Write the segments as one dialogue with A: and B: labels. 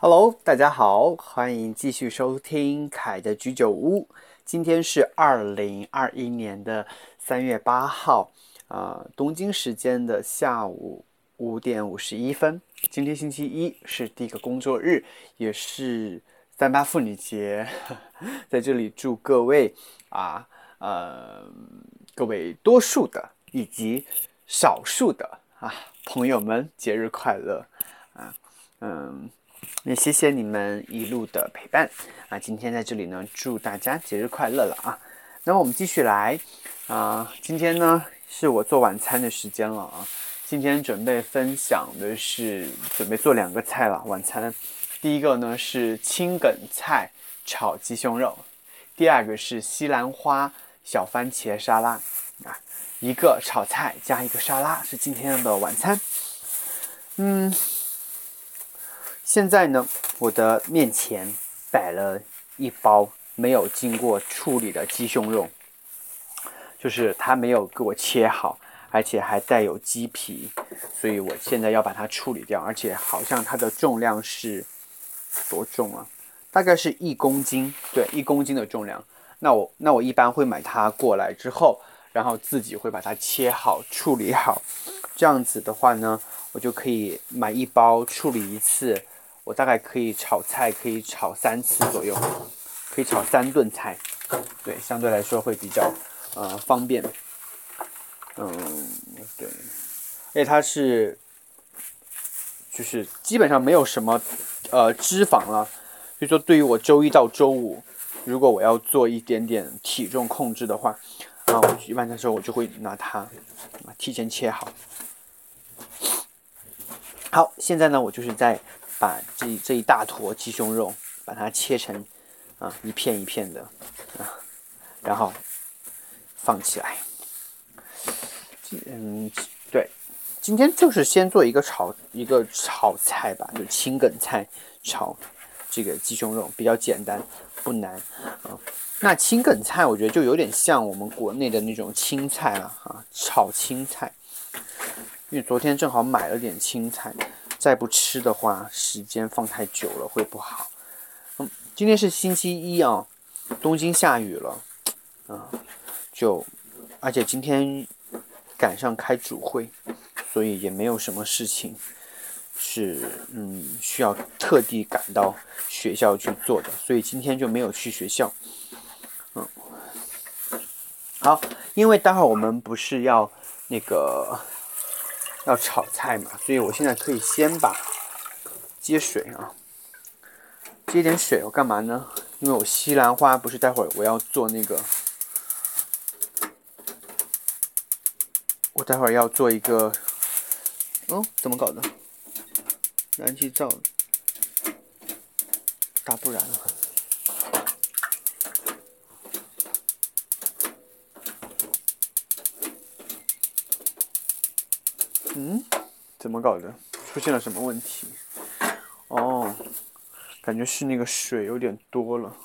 A: Hello，大家好，欢迎继续收听凯的居酒屋。今天是二零二一年的三月八号，啊，东京时间的下午五点五十一分。今天星期一是第一个工作日，也是三八妇女节，在这里祝各位啊，呃，各位多数的以及少数的啊朋友们节日快乐啊，嗯。也谢谢你们一路的陪伴啊！今天在这里呢，祝大家节日快乐了啊！那么我们继续来啊，今天呢是我做晚餐的时间了啊！今天准备分享的是准备做两个菜了，晚餐。第一个呢是青梗菜炒鸡胸肉，第二个是西兰花小番茄沙拉啊，一个炒菜加一个沙拉是今天的晚餐。嗯。现在呢，我的面前摆了一包没有经过处理的鸡胸肉，就是它没有给我切好，而且还带有鸡皮，所以我现在要把它处理掉。而且好像它的重量是多重啊？大概是一公斤，对，一公斤的重量。那我那我一般会买它过来之后，然后自己会把它切好、处理好。这样子的话呢，我就可以买一包处理一次。我大概可以炒菜，可以炒三次左右，可以炒三顿菜，对，相对来说会比较呃方便。嗯，对，而且它是就是基本上没有什么呃脂肪了，所以说对于我周一到周五，如果我要做一点点体重控制的话，啊，我一般的时候我就会拿它提前切好。好，现在呢，我就是在。把这这一大坨鸡胸肉，把它切成啊一片一片的啊，然后放起来。嗯，对，今天就是先做一个炒一个炒菜吧，就青梗菜炒这个鸡胸肉，比较简单，不难啊。那青梗菜我觉得就有点像我们国内的那种青菜了啊，炒青菜。因为昨天正好买了点青菜。再不吃的话，时间放太久了会不好。嗯，今天是星期一啊，东京下雨了，啊，就而且今天赶上开主会，所以也没有什么事情是嗯需要特地赶到学校去做的，所以今天就没有去学校。嗯，好，因为待会儿我们不是要那个。要炒菜嘛，所以我现在可以先把接水啊，接点水，我干嘛呢？因为我西兰花不是待会儿我要做那个，我待会儿要做一个，嗯，怎么搞的？燃气灶打不燃了。嗯，怎么搞的？出现了什么问题？哦，感觉是那个水有点多了，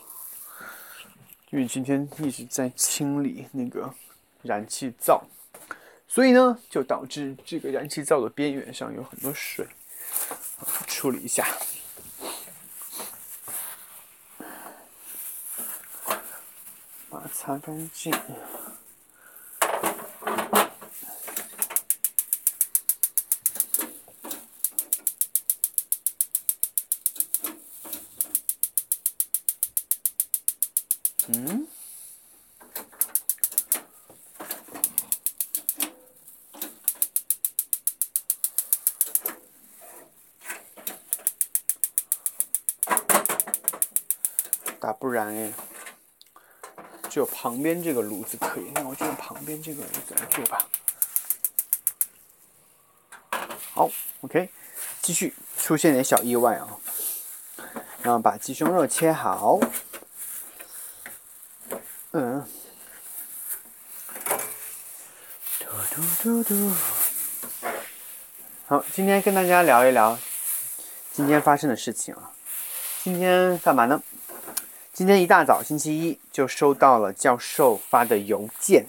A: 因为今天一直在清理那个燃气灶，所以呢，就导致这个燃气灶的边缘上有很多水，处理一下，把它擦干净。嗯，打不燃哎，只有旁边这个炉子可以，那我就用旁边这个炉子来做吧。好，OK，继续出现点小意外啊，然后把鸡胸肉切好。嗯，嘟嘟嘟嘟。好，今天跟大家聊一聊今天发生的事情啊。今天干嘛呢？今天一大早，星期一就收到了教授发的邮件，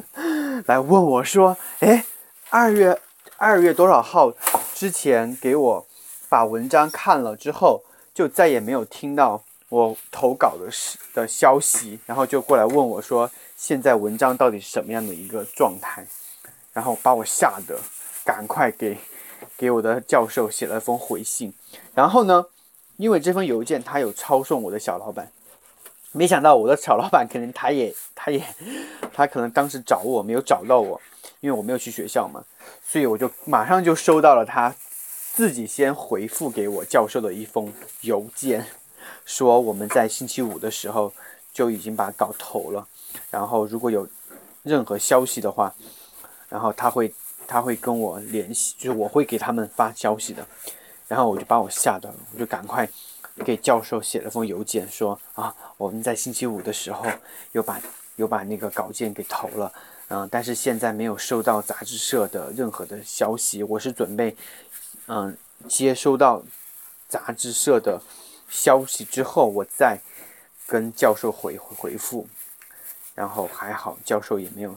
A: 来问我说：“哎，二月二月多少号之前给我把文章看了之后，就再也没有听到我投稿的事的消息，然后就过来问我说，现在文章到底是什么样的一个状态，然后把我吓得赶快给给我的教授写了封回信，然后呢，因为这封邮件他有抄送我的小老板。没想到我的小老板可能他也他也他可能当时找我没有找到我，因为我没有去学校嘛，所以我就马上就收到了他自己先回复给我教授的一封邮件，说我们在星期五的时候就已经把稿投了，然后如果有任何消息的话，然后他会他会跟我联系，就是我会给他们发消息的，然后我就把我吓到了，我就赶快。给教授写了封邮件，说啊，我们在星期五的时候又把又把那个稿件给投了，嗯，但是现在没有收到杂志社的任何的消息，我是准备嗯接收到杂志社的消息之后，我再跟教授回回复，然后还好教授也没有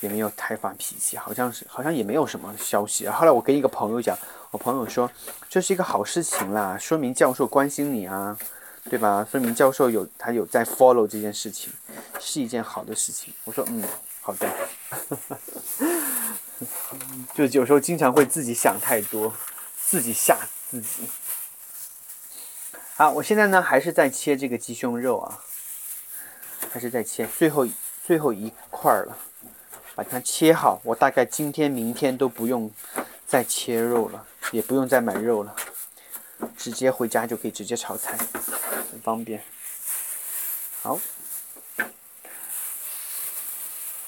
A: 也没有太发脾气，好像是好像也没有什么消息。后来我跟一个朋友讲。我朋友说这是一个好事情啦，说明教授关心你啊，对吧？说明教授有他有在 follow 这件事情，是一件好的事情。我说嗯，好的。就有时候经常会自己想太多，自己吓自己。好，我现在呢还是在切这个鸡胸肉啊，还是在切最后最后一块了，把它切好。我大概今天明天都不用再切肉了。也不用再买肉了，直接回家就可以直接炒菜，很方便。好，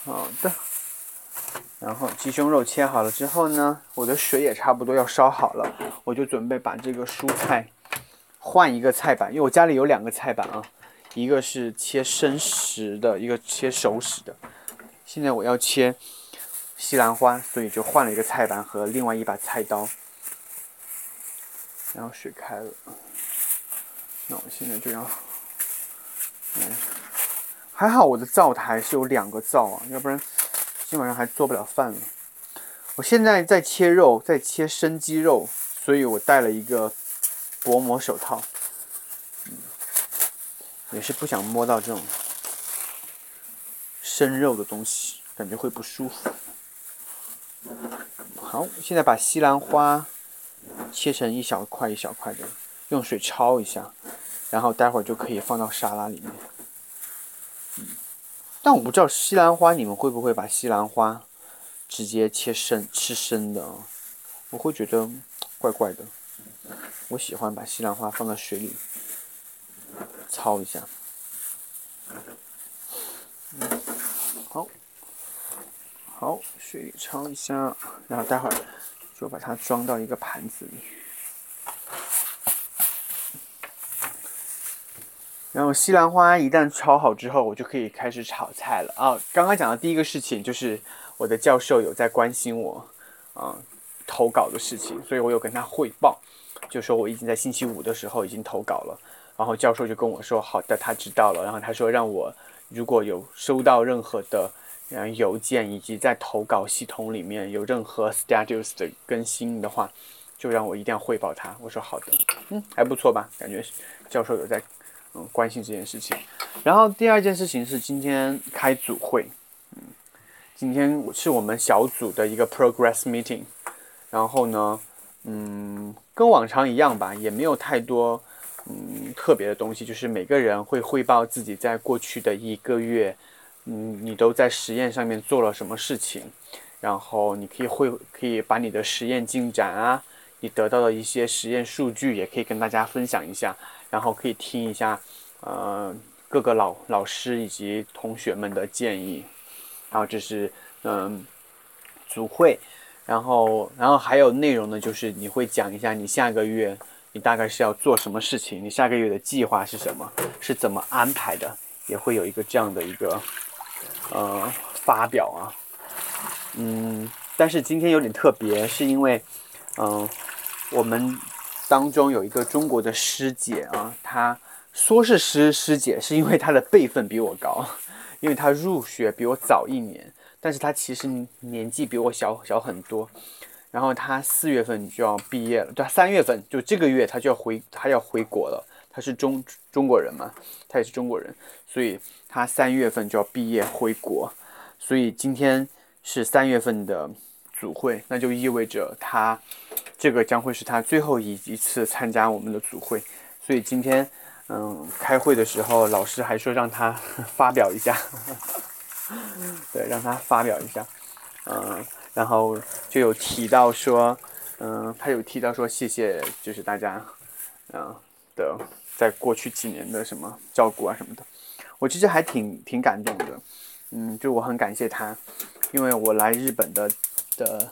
A: 好的。然后鸡胸肉切好了之后呢，我的水也差不多要烧好了，我就准备把这个蔬菜换一个菜板，因为我家里有两个菜板啊，一个是切生食的，一个切熟食的。现在我要切西兰花，所以就换了一个菜板和另外一把菜刀。然后水开了，那我现在就要，嗯，还好我的灶台是有两个灶啊，要不然今晚上还做不了饭了。我现在在切肉，在切生鸡肉，所以我带了一个薄膜手套，嗯，也是不想摸到这种生肉的东西，感觉会不舒服。好，现在把西兰花。切成一小块一小块的，用水焯一下，然后待会儿就可以放到沙拉里面。但我不知道西兰花你们会不会把西兰花直接切生吃生的？我会觉得怪怪的。我喜欢把西兰花放在水里焯一下。好，好，水里焯一下，然后待会儿。就把它装到一个盘子里，然后西兰花一旦焯好之后，我就可以开始炒菜了啊！刚刚讲的第一个事情就是我的教授有在关心我啊投稿的事情，所以我有跟他汇报，就说我已经在星期五的时候已经投稿了，然后教授就跟我说好的，他知道了，然后他说让我如果有收到任何的。嗯邮件以及在投稿系统里面有任何 status 的更新的话，就让我一定要汇报他。我说好的，嗯，还不错吧？感觉教授有在嗯关心这件事情。然后第二件事情是今天开组会，嗯，今天是我们小组的一个 progress meeting。然后呢，嗯，跟往常一样吧，也没有太多嗯特别的东西，就是每个人会汇报自己在过去的一个月。嗯，你都在实验上面做了什么事情？然后你可以会可以把你的实验进展啊，你得到的一些实验数据也可以跟大家分享一下，然后可以听一下，呃，各个老老师以及同学们的建议。然后这是嗯组会，然后然后还有内容呢，就是你会讲一下你下个月你大概是要做什么事情，你下个月的计划是什么，是怎么安排的，也会有一个这样的一个。呃，发表啊，嗯，但是今天有点特别，是因为，嗯，我们当中有一个中国的师姐啊，她说是师师姐，是因为她的辈分比我高，因为她入学比我早一年，但是他其实年纪比我小小很多。然后他四月份就要毕业了，对，三月份就这个月他就要回，他要回国了。他是中中国人嘛，他也是中国人，所以他三月份就要毕业回国。所以今天是三月份的组会，那就意味着他这个将会是他最后一一次参加我们的组会。所以今天，嗯，开会的时候，老师还说让他 发表一下，对，让他发表一下，嗯，然后就有提到说，嗯，他有提到说谢谢，就是大家，嗯的，在过去几年的什么照顾啊什么的，我其实还挺挺感动的。嗯，就我很感谢他，因为我来日本的的，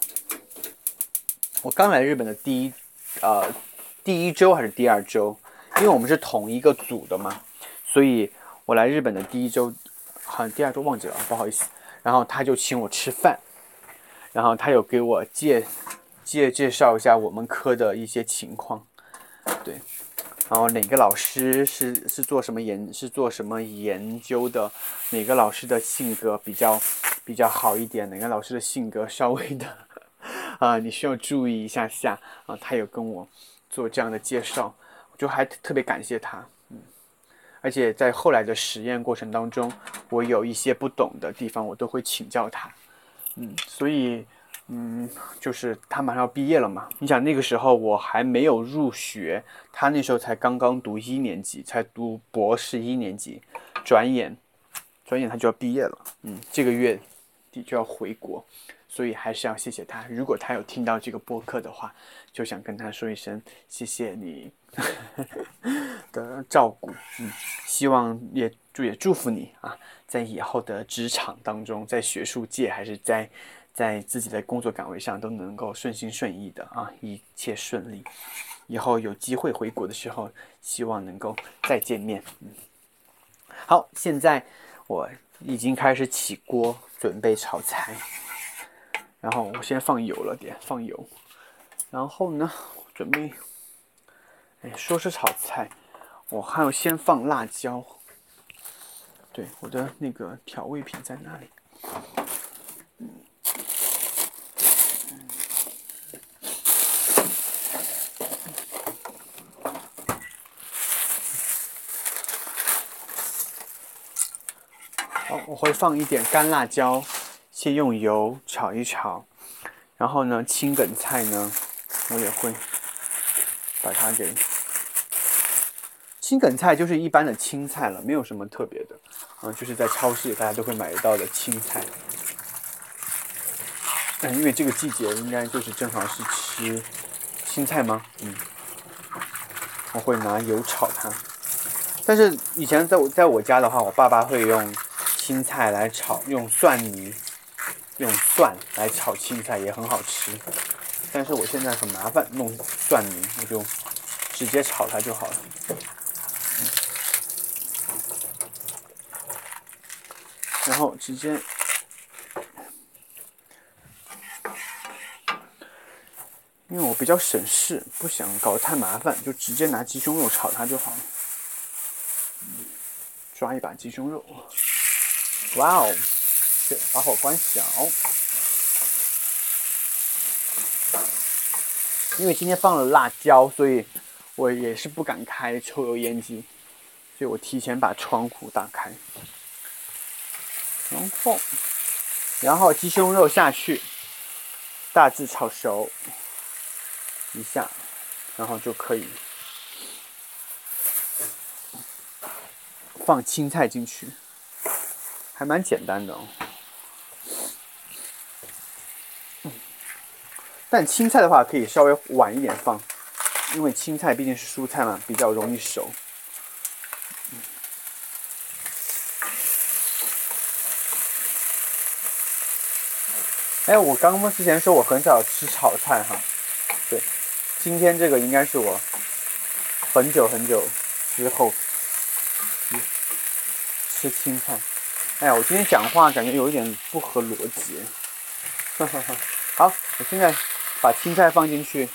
A: 我刚来日本的第一，呃，第一周还是第二周，因为我们是同一个组的嘛，所以我来日本的第一周，好像第二周忘记了，不好意思。然后他就请我吃饭，然后他有给我介介介绍一下我们科的一些情况，对。然后哪个老师是是做什么研是做什么研究的？哪个老师的性格比较比较好一点？哪个老师的性格稍微的 啊？你需要注意一下下啊。他有跟我做这样的介绍，我就还特别感谢他。而且在后来的实验过程当中，我有一些不懂的地方，我都会请教他。嗯，所以。嗯，就是他马上要毕业了嘛。你想那个时候我还没有入学，他那时候才刚刚读一年级，才读博士一年级，转眼，转眼他就要毕业了。嗯，这个月底就要回国，所以还是要谢谢他。如果他有听到这个播客的话，就想跟他说一声谢谢你 的照顾。嗯，希望也祝也祝福你啊，在以后的职场当中，在学术界还是在。在自己的工作岗位上都能够顺心顺意的啊，一切顺利。以后有机会回国的时候，希望能够再见面。嗯，好，现在我已经开始起锅准备炒菜，然后我先放油了点，放油。然后呢，准备，哎，说是炒菜，我还要先放辣椒。对，我的那个调味品在哪里？我会放一点干辣椒，先用油炒一炒，然后呢，青梗菜呢，我也会把它给。青梗菜就是一般的青菜了，没有什么特别的，嗯，就是在超市大家都会买得到的青菜。嗯，因为这个季节应该就是正好是吃青菜吗？嗯，我会拿油炒它。但是以前在我在我家的话，我爸爸会用。青菜来炒，用蒜泥，用蒜来炒青菜也很好吃。但是我现在很麻烦弄蒜泥，我就直接炒它就好了。然后直接，因为我比较省事，不想搞得太麻烦，就直接拿鸡胸肉炒它就好了。抓一把鸡胸肉。哇哦，是把火关小，因为今天放了辣椒，所以我也是不敢开抽油烟机，所以我提前把窗户打开，然后，然后鸡胸肉下去，大致炒熟一下，然后就可以放青菜进去。还蛮简单的哦，但青菜的话可以稍微晚一点放，因为青菜毕竟是蔬菜嘛，比较容易熟。哎，我刚刚之前说我很少吃炒菜哈，对，今天这个应该是我很久很久之后吃青菜。哎呀，我今天讲话感觉有一点不合逻辑。哈哈哈好，我现在把青菜放进去。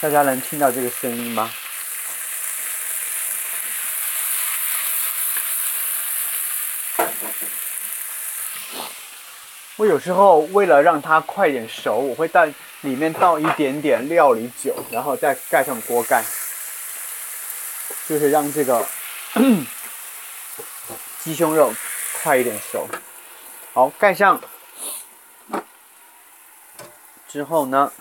A: 大家能听到这个声音吗？我有时候为了让它快点熟，我会带里面倒一点点料理酒，然后再盖上锅盖，就是让这个 鸡胸肉快一点熟。好，盖上之后呢，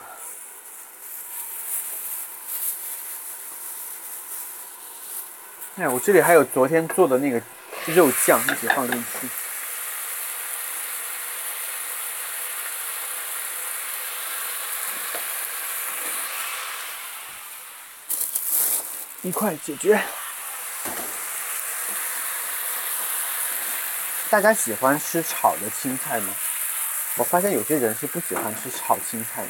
A: 哎，我这里还有昨天做的那个肉酱，一起放进去。一块解决。大家喜欢吃炒的青菜吗？我发现有些人是不喜欢吃炒青菜的。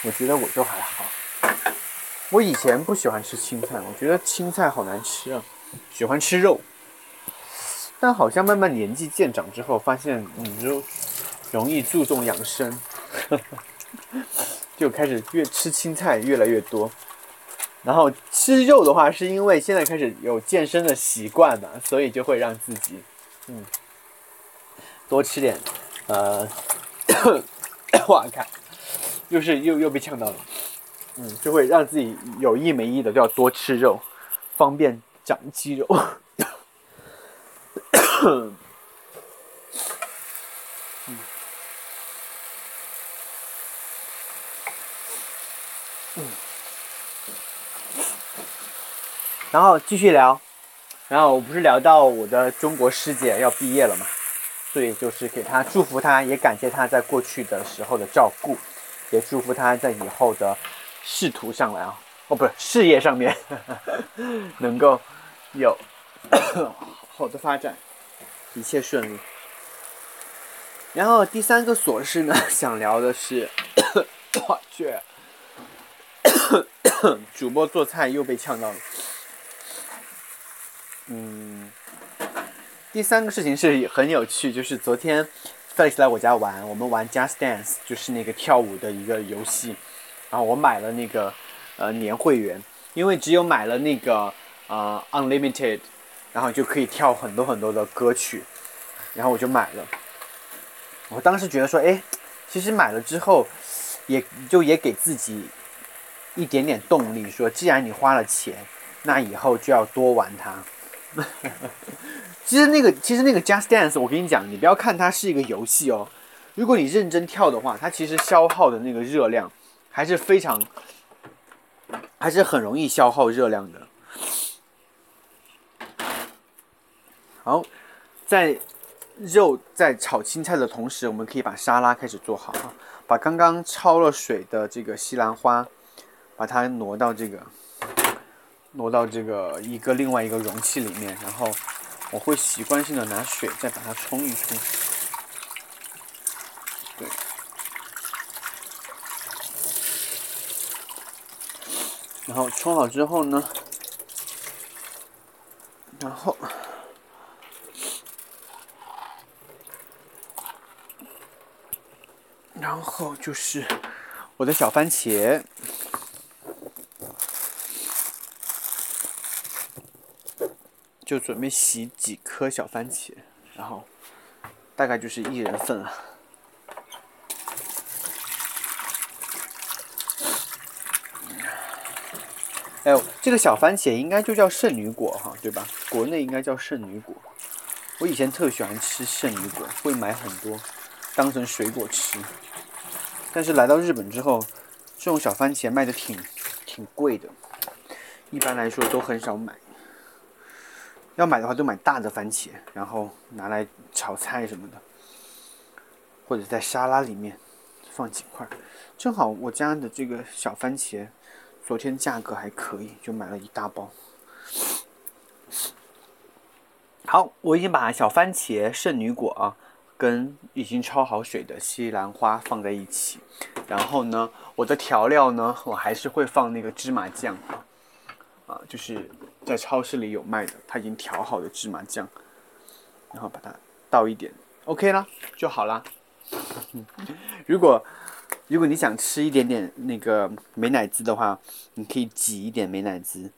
A: 我觉得我就还好。我以前不喜欢吃青菜，我觉得青菜好难吃啊，喜欢吃肉。但好像慢慢年纪渐长之后，发现你就容易注重养生。就开始越吃青菜越来越多，然后吃肉的话，是因为现在开始有健身的习惯嘛，所以就会让自己，嗯，多吃点，呃，哇看，又是又又被呛到了，嗯，就会让自己有意没意的就要多吃肉，方便长肌肉。然后继续聊，然后我不是聊到我的中国师姐要毕业了嘛，所以就是给她祝福她，也感谢她在过去的时候的照顾，也祝福她在以后的仕途上来啊，哦不是事业上面 能够有 好的发展，一切顺利。然后第三个琐事呢，想聊的是，我去，主播做菜又被呛到了。嗯，第三个事情是很有趣，就是昨天 Felix 来我家玩，我们玩 Just Dance，就是那个跳舞的一个游戏。然后我买了那个呃年会员，因为只有买了那个呃 Unlimited，然后就可以跳很多很多的歌曲，然后我就买了。我当时觉得说，哎，其实买了之后，也就也给自己一点点动力，说既然你花了钱，那以后就要多玩它。其实那个，其实那个 Just Dance，我跟你讲，你不要看它是一个游戏哦。如果你认真跳的话，它其实消耗的那个热量还是非常，还是很容易消耗热量的。好，在肉在炒青菜的同时，我们可以把沙拉开始做好啊。把刚刚焯了水的这个西兰花，把它挪到这个。挪到这个一个另外一个容器里面，然后我会习惯性的拿水再把它冲一冲。对，然后冲好之后呢，然后，然后就是我的小番茄。就准备洗几颗小番茄，然后大概就是一人份了。哎呦，这个小番茄应该就叫圣女果哈，对吧？国内应该叫圣女果。我以前特喜欢吃圣女果，会买很多当成水果吃。但是来到日本之后，这种小番茄卖的挺挺贵的，一般来说都很少买。要买的话，就买大的番茄，然后拿来炒菜什么的，或者在沙拉里面放几块。正好我家的这个小番茄，昨天价格还可以，就买了一大包。好，我已经把小番茄、圣女果啊，跟已经焯好水的西兰花放在一起。然后呢，我的调料呢，我还是会放那个芝麻酱。啊，就是在超市里有卖的，它已经调好的芝麻酱，然后把它倒一点，OK 啦，就好啦。如果如果你想吃一点点那个美乃滋的话，你可以挤一点美乃滋。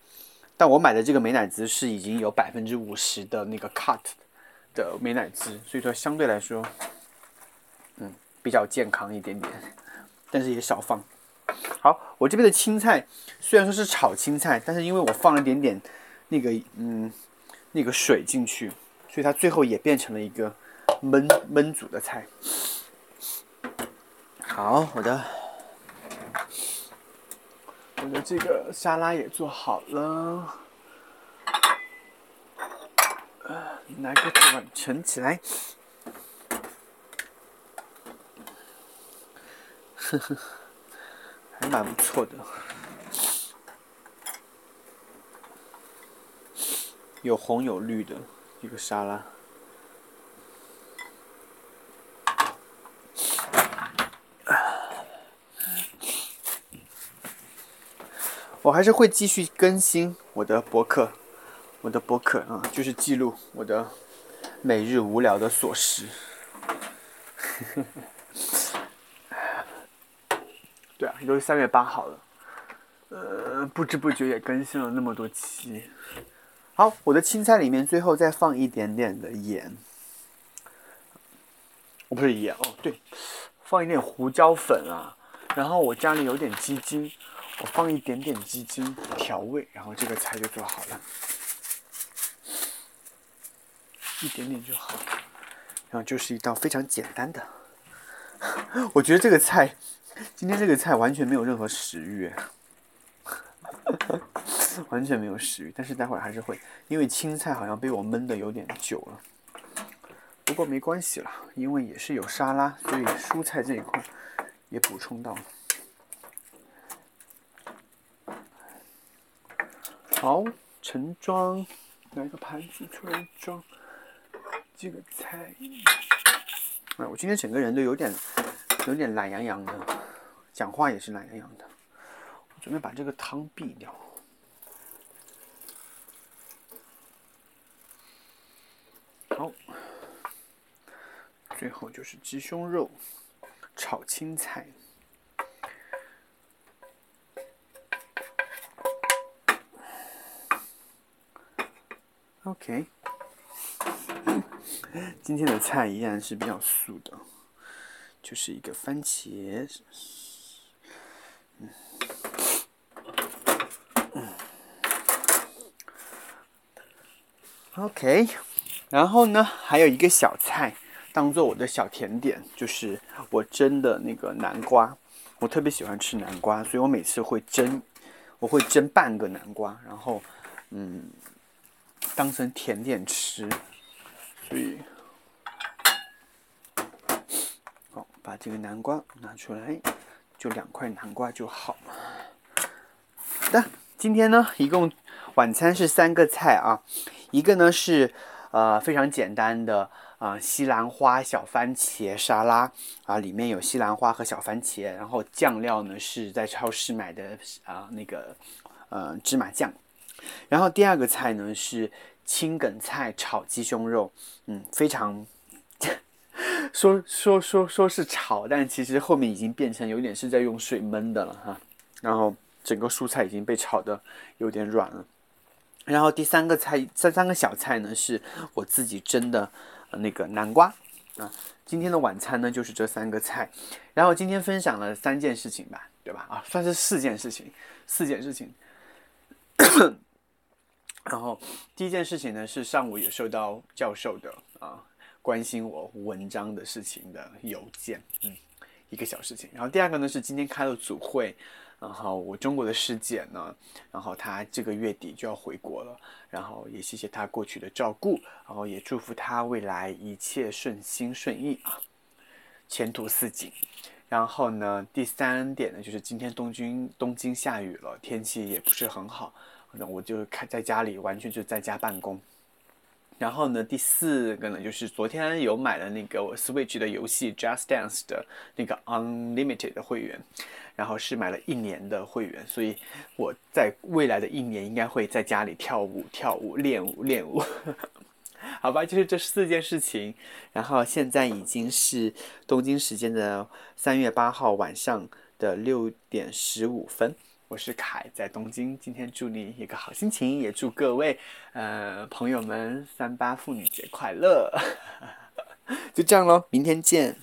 A: 但我买的这个美乃滋是已经有百分之五十的那个 cut 的美乃滋，所以说相对来说，嗯，比较健康一点点，但是也少放。好，我这边的青菜虽然说是炒青菜，但是因为我放了一点点那个嗯那个水进去，所以它最后也变成了一个焖焖煮的菜。好，我的我的这个沙拉也做好了，拿个碗盛起来，呵呵。还蛮不错的，有红有绿的一个沙拉。我还是会继续更新我的博客，我的博客啊，就是记录我的每日无聊的琐事。对啊，都是三月八号了，呃，不知不觉也更新了那么多期。好，我的青菜里面最后再放一点点的盐，我不是盐哦，对，放一点胡椒粉啊。然后我家里有点鸡精，我放一点点鸡精调味，然后这个菜就做好了，一点点就好。然后就是一道非常简单的，我觉得这个菜。今天这个菜完全没有任何食欲，完全没有食欲。但是待会儿还是会，因为青菜好像被我焖的有点久了。不过没关系了，因为也是有沙拉，所以蔬菜这一块也补充到了。好，盛装，拿一个盘子出来装这个菜。哎，我今天整个人都有点有点懒洋洋的。讲话也是懒洋洋的，我准备把这个汤避掉。好，最后就是鸡胸肉炒青菜。OK，今天的菜依然是比较素的，就是一个番茄。OK，然后呢，还有一个小菜，当做我的小甜点，就是我蒸的那个南瓜。我特别喜欢吃南瓜，所以我每次会蒸，我会蒸半个南瓜，然后嗯，当成甜点吃。所以，好，把这个南瓜拿出来，就两块南瓜就好。好的，今天呢，一共晚餐是三个菜啊。一个呢是，呃，非常简单的啊，西兰花小番茄沙拉啊，里面有西兰花和小番茄，然后酱料呢是在超市买的啊，那个呃芝麻酱。然后第二个菜呢是青梗菜炒鸡胸肉，嗯，非常 说说说说是炒，但其实后面已经变成有点是在用水焖的了哈。然后整个蔬菜已经被炒的有点软了。然后第三个菜，这三个小菜呢，是我自己蒸的那个南瓜啊。今天的晚餐呢，就是这三个菜。然后今天分享了三件事情吧，对吧？啊，算是四件事情，四件事情。然后第一件事情呢，是上午也收到教授的啊关心我文章的事情的邮件，嗯，一个小事情。然后第二个呢，是今天开了组会。然后我中国的师姐呢，然后她这个月底就要回国了，然后也谢谢她过去的照顾，然后也祝福她未来一切顺心顺意啊，前途似锦。然后呢，第三点呢，就是今天东京东京下雨了，天气也不是很好，那我就开在家里，完全就在家办公。然后呢，第四个呢，就是昨天有买了那个我 Switch 的游戏 Just Dance 的那个 Unlimited 的会员。然后是买了一年的会员，所以我在未来的一年应该会在家里跳舞、跳舞、练舞、练舞。好吧，就是这四件事情。然后现在已经是东京时间的三月八号晚上的六点十五分。我是凯，在东京。今天祝你一个好心情，也祝各位呃朋友们三八妇女节快乐。就这样喽，明天见。